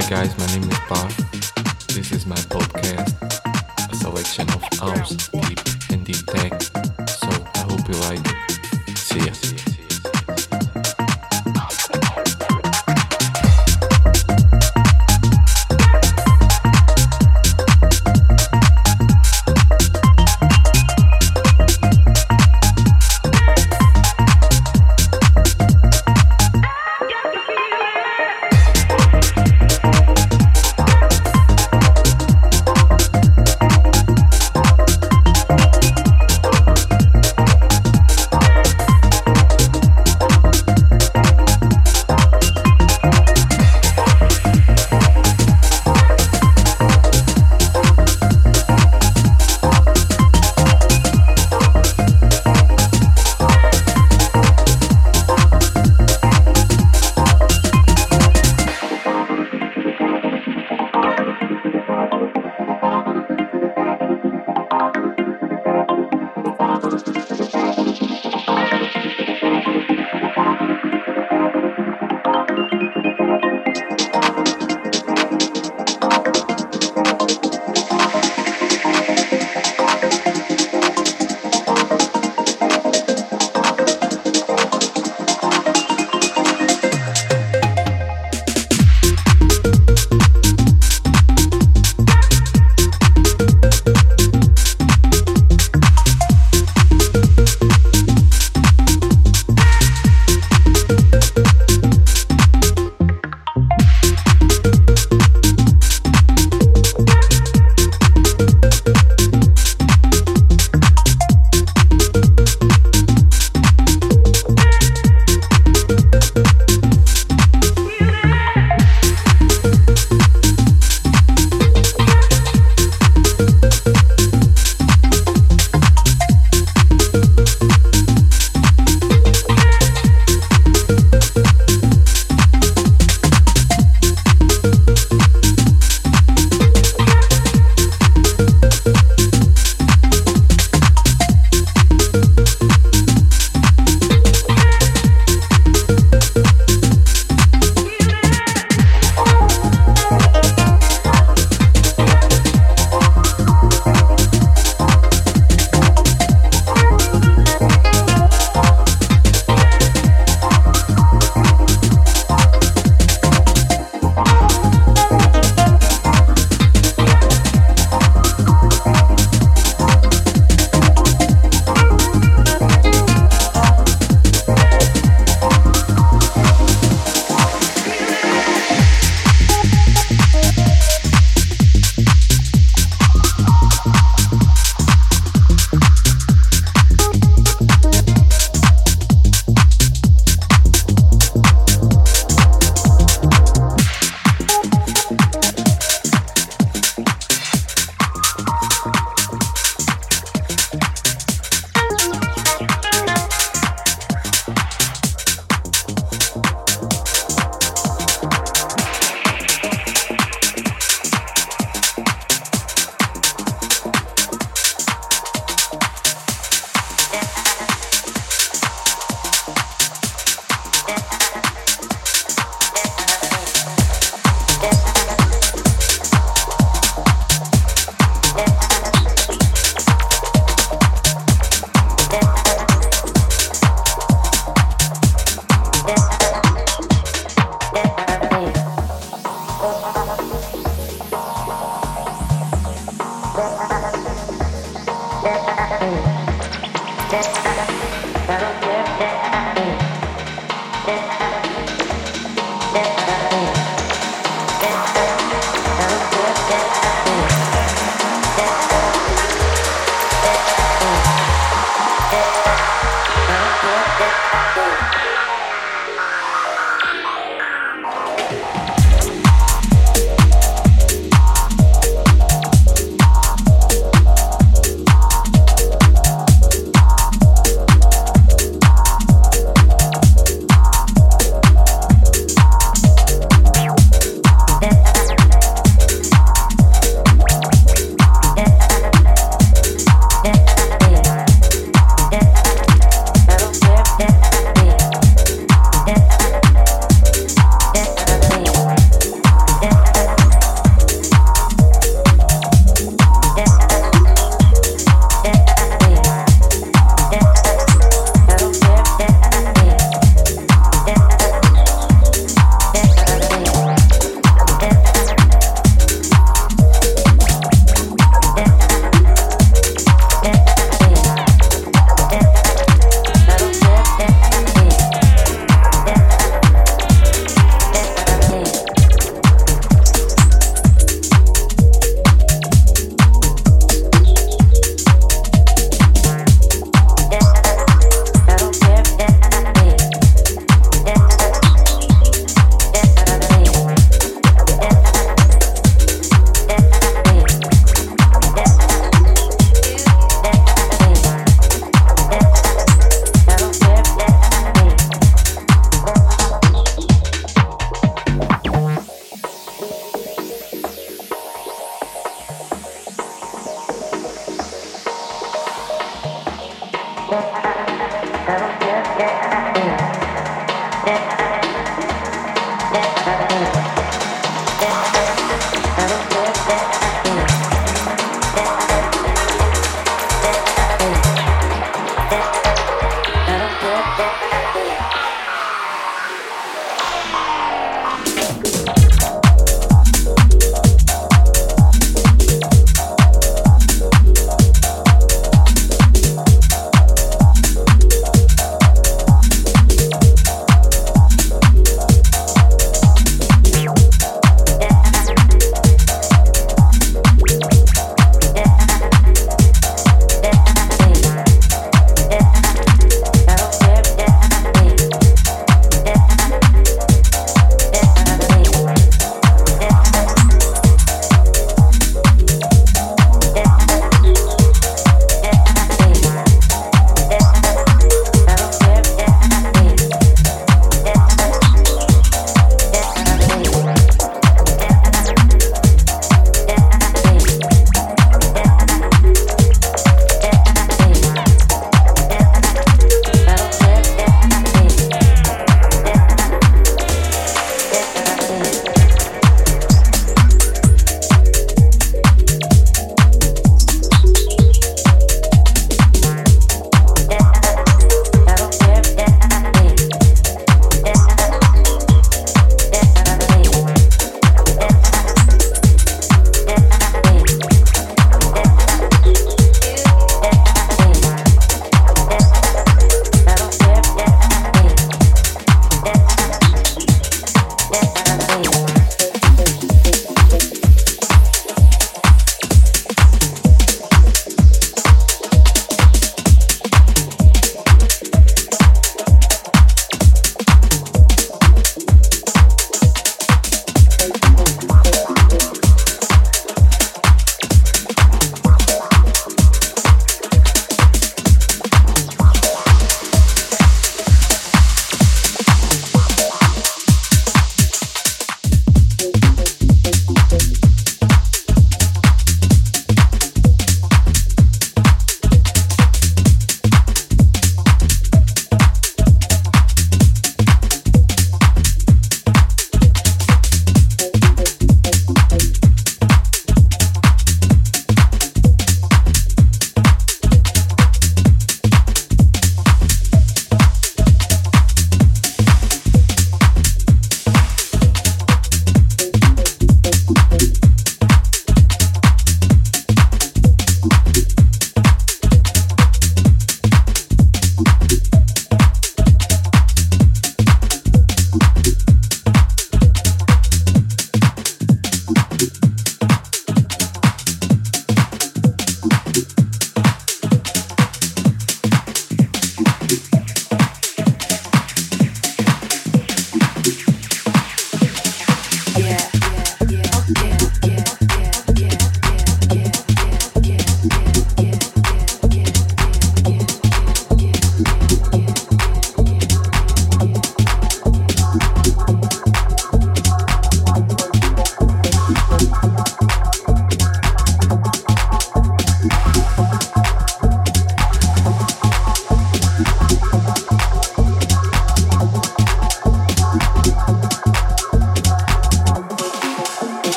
Hi guys, my name is BAAR. This is my podcast, a selection of house, deep, and deep tech. Four. Bye.